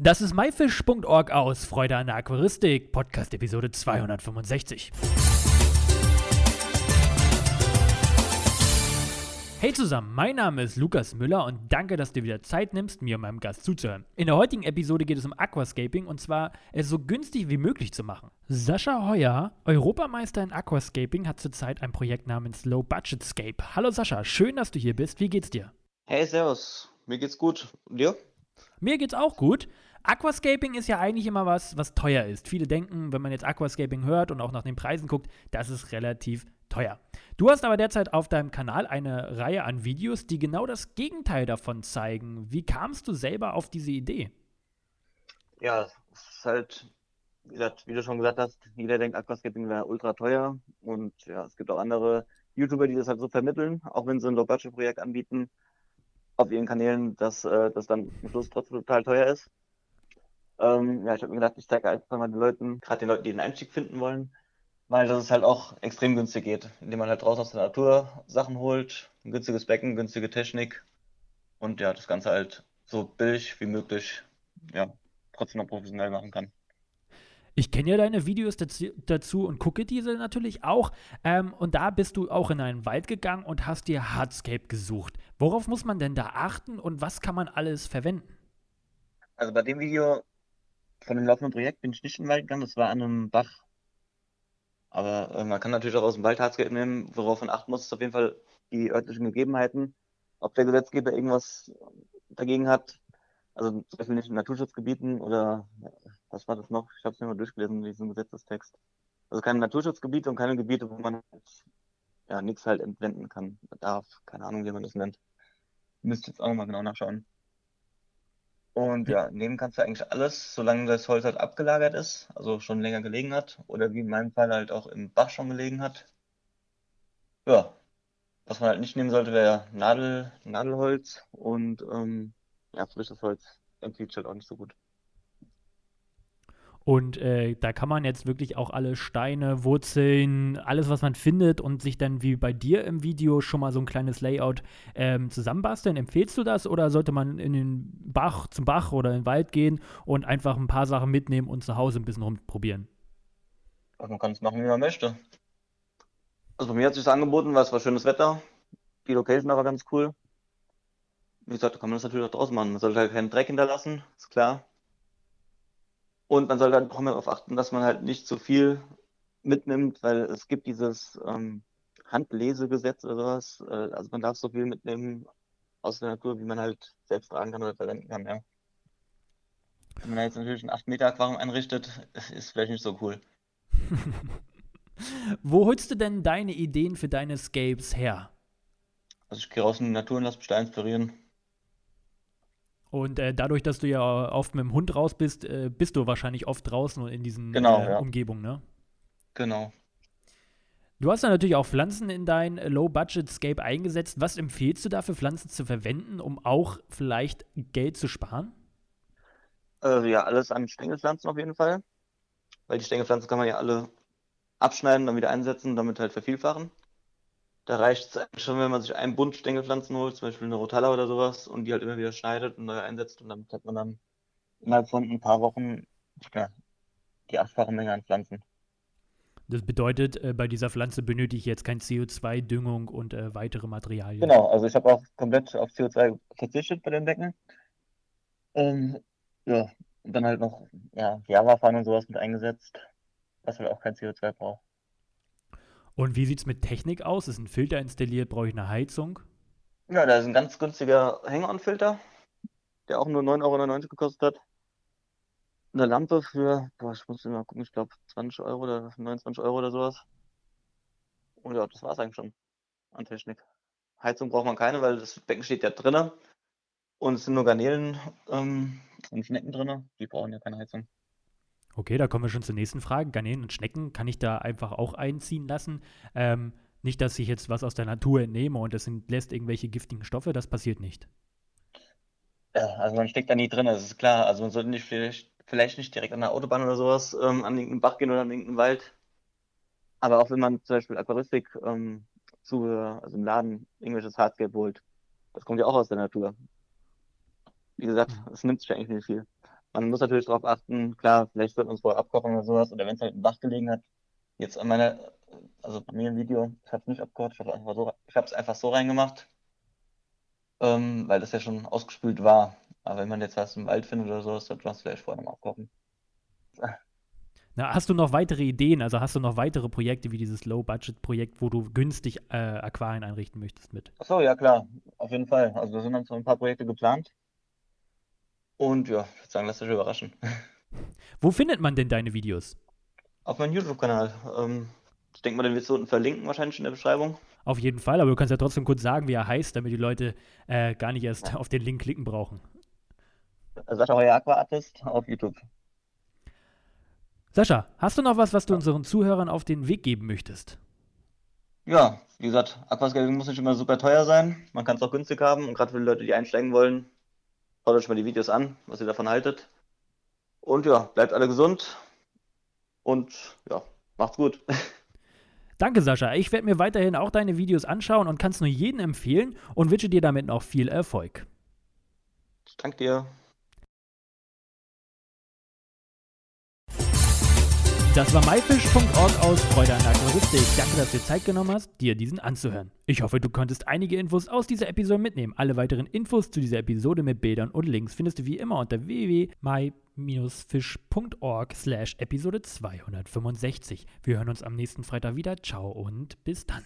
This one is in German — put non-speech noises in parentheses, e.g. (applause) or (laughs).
Das ist myfish.org aus Freude an der Aquaristik, Podcast Episode 265. Hey zusammen, mein Name ist Lukas Müller und danke, dass du wieder Zeit nimmst, mir und meinem Gast zuzuhören. In der heutigen Episode geht es um Aquascaping und zwar es so günstig wie möglich zu machen. Sascha Heuer, Europameister in Aquascaping, hat zurzeit ein Projekt namens Low Budget Scape. Hallo Sascha, schön, dass du hier bist. Wie geht's dir? Hey, servus. Mir geht's gut. Und dir? Mir geht's auch gut. Aquascaping ist ja eigentlich immer was, was teuer ist. Viele denken, wenn man jetzt Aquascaping hört und auch nach den Preisen guckt, das ist relativ teuer. Du hast aber derzeit auf deinem Kanal eine Reihe an Videos, die genau das Gegenteil davon zeigen. Wie kamst du selber auf diese Idee? Ja, es ist halt, wie, gesagt, wie du schon gesagt hast, jeder denkt, Aquascaping wäre ultra teuer. Und ja, es gibt auch andere YouTuber, die das halt so vermitteln, auch wenn sie ein Low-Budget-Projekt anbieten auf ihren Kanälen, dass äh, das dann am Schluss trotzdem total teuer ist. Ähm, ja, ich habe mir gedacht, ich zeige einfach mal den Leuten, gerade den Leuten, die den Einstieg finden wollen, weil das halt auch extrem günstig geht, indem man halt draußen aus der Natur Sachen holt, ein günstiges Becken, günstige Technik und ja, das Ganze halt so billig wie möglich, ja, trotzdem noch professionell machen kann. Ich kenne ja deine Videos dazu, und gucke diese natürlich auch. Ähm, und da bist du auch in einen Wald gegangen und hast dir Hardscape gesucht. Worauf muss man denn da achten und was kann man alles verwenden? Also bei dem Video von dem laufenden Projekt bin ich nicht in den Wald gegangen, das war an einem Bach. Aber äh, man kann natürlich auch aus dem Wald Hardscape nehmen, worauf man achten muss, ist auf jeden Fall die örtlichen Gegebenheiten. Ob der Gesetzgeber irgendwas dagegen hat, also zum Beispiel nicht in Naturschutzgebieten oder was war das noch? Ich habe es mir mal durchgelesen, diesen Gesetzestext. Also keine Naturschutzgebiete und keine Gebiete, wo man ja nichts halt entwenden kann, darf, keine Ahnung, wie man das nennt. Müsste jetzt auch nochmal genau nachschauen. Und ja, nehmen kannst du eigentlich alles, solange das Holz halt abgelagert ist, also schon länger gelegen hat, oder wie in meinem Fall halt auch im Bach schon gelegen hat. Ja, was man halt nicht nehmen sollte, wäre Nadel, Nadelholz und ähm, ja, frisches Holz empfiehlt halt auch nicht so gut. Und äh, da kann man jetzt wirklich auch alle Steine, Wurzeln, alles, was man findet und sich dann wie bei dir im Video schon mal so ein kleines Layout ähm, zusammenbasteln. Empfehlst du das oder sollte man in den Bach, zum Bach oder in den Wald gehen und einfach ein paar Sachen mitnehmen und zu Hause ein bisschen rumprobieren? Also man kann es machen, wie man möchte. Also bei mir hat sich angeboten, weil es war schönes Wetter. Die Location war ganz cool. Wie gesagt, da kann man das natürlich auch draußen machen. Man sollte halt keinen Dreck hinterlassen, ist klar. Und man sollte halt auch mal darauf achten, dass man halt nicht zu viel mitnimmt, weil es gibt dieses ähm, Handlesegesetz oder sowas. Äh, also man darf so viel mitnehmen aus der Natur, wie man halt selbst tragen kann oder verwenden kann, ja. Wenn man jetzt natürlich ein 8 Meter Aquarium einrichtet, ist vielleicht nicht so cool. (laughs) Wo holst du denn deine Ideen für deine Scapes her? Also ich gehe raus in die Natur und lasse mich da inspirieren. Und äh, dadurch, dass du ja oft mit dem Hund raus bist, äh, bist du wahrscheinlich oft draußen und in diesen genau, äh, ja. Umgebungen, ne? Genau. Du hast ja natürlich auch Pflanzen in dein Low-Budget-Scape eingesetzt. Was empfiehlst du da für Pflanzen zu verwenden, um auch vielleicht Geld zu sparen? Äh, ja, alles an Stängelpflanzen auf jeden Fall. Weil die Stängelpflanzen kann man ja alle abschneiden, dann wieder einsetzen, damit halt vervielfachen. Da reicht es schon, wenn man sich einen Bund Stängelpflanzen holt, zum Beispiel eine Rotalla oder sowas, und die halt immer wieder schneidet und neu einsetzt und damit hat man dann innerhalb von ein paar Wochen ja, die achtfache Menge an Pflanzen. Das bedeutet, äh, bei dieser Pflanze benötige ich jetzt kein CO2, Düngung und äh, weitere Materialien. Genau, also ich habe auch komplett auf CO2 verzichtet bei den Decken. Ähm, ja, und dann halt noch ja, Java-Pfannen und sowas mit eingesetzt, was halt auch kein CO2 braucht. Und wie sieht es mit Technik aus? Ist ein Filter installiert? Brauche ich eine Heizung? Ja, da ist ein ganz günstiger Hang-On-Filter, der auch nur 9,99 Euro gekostet hat. Eine Lampe für, boah, ich muss mal gucken, ich glaube 20 Euro oder 29 Euro oder sowas. Und ja, das war es eigentlich schon an Technik. Heizung braucht man keine, weil das Becken steht ja drinnen. Und es sind nur Garnelen ähm, und Schnecken drin. Die brauchen ja keine Heizung. Okay, da kommen wir schon zur nächsten Frage. Garnelen und Schnecken kann ich da einfach auch einziehen lassen. Ähm, nicht, dass ich jetzt was aus der Natur entnehme und das lässt irgendwelche giftigen Stoffe, das passiert nicht. Ja, also man steckt da nie drin, das ist klar. Also man sollte nicht vielleicht, vielleicht nicht direkt an der Autobahn oder sowas ähm, an irgendeinen Bach gehen oder an irgendeinen Wald. Aber auch wenn man zum Beispiel Aquaristik ähm, zu, also im Laden irgendwelches Hardscape holt, das kommt ja auch aus der Natur. Wie gesagt, es nimmt sich eigentlich nicht viel. Man muss natürlich darauf achten, klar, vielleicht wird man es vorher abkochen oder sowas, oder wenn es halt im Bach gelegen hat. Jetzt an meiner, also bei mir im Video, ich habe es nicht abgekocht, ich habe es einfach, so, ich einfach so reingemacht, ähm, weil das ja schon ausgespült war. Aber wenn man jetzt was im Wald findet oder sowas, dann man es vielleicht vorher noch abkochen. Na, hast du noch weitere Ideen? Also hast du noch weitere Projekte wie dieses Low-Budget-Projekt, wo du günstig äh, Aquarien einrichten möchtest mit? Achso, ja klar, auf jeden Fall. Also da sind dann so ein paar Projekte geplant. Und ja, ich würde sagen, lass dich überraschen. (laughs) Wo findet man denn deine Videos? Auf meinem YouTube-Kanal. Ähm, ich denke mal, den wirst du unten verlinken, wahrscheinlich in der Beschreibung. Auf jeden Fall, aber du kannst ja trotzdem kurz sagen, wie er heißt, damit die Leute äh, gar nicht erst ja. auf den Link klicken brauchen. Sascha Heuer Aqua Artist auf YouTube. Sascha, hast du noch was, was du unseren Zuhörern auf den Weg geben möchtest? Ja, wie gesagt, Aquascaping muss nicht immer super teuer sein. Man kann es auch günstig haben. Und gerade für die Leute, die einsteigen wollen, schaut euch mal die Videos an, was ihr davon haltet. Und ja, bleibt alle gesund. Und ja, macht's gut. (laughs) Danke, Sascha. Ich werde mir weiterhin auch deine Videos anschauen und kann es nur jedem empfehlen und wünsche dir damit noch viel Erfolg. Danke dir. Das war myfish.org aus Freude an Aquaristik. Danke, dass du dir Zeit genommen hast, dir diesen anzuhören. Ich hoffe, du konntest einige Infos aus dieser Episode mitnehmen. Alle weiteren Infos zu dieser Episode mit Bildern und Links findest du wie immer unter www.my-fish.org slash Episode 265. Wir hören uns am nächsten Freitag wieder. Ciao und bis dann.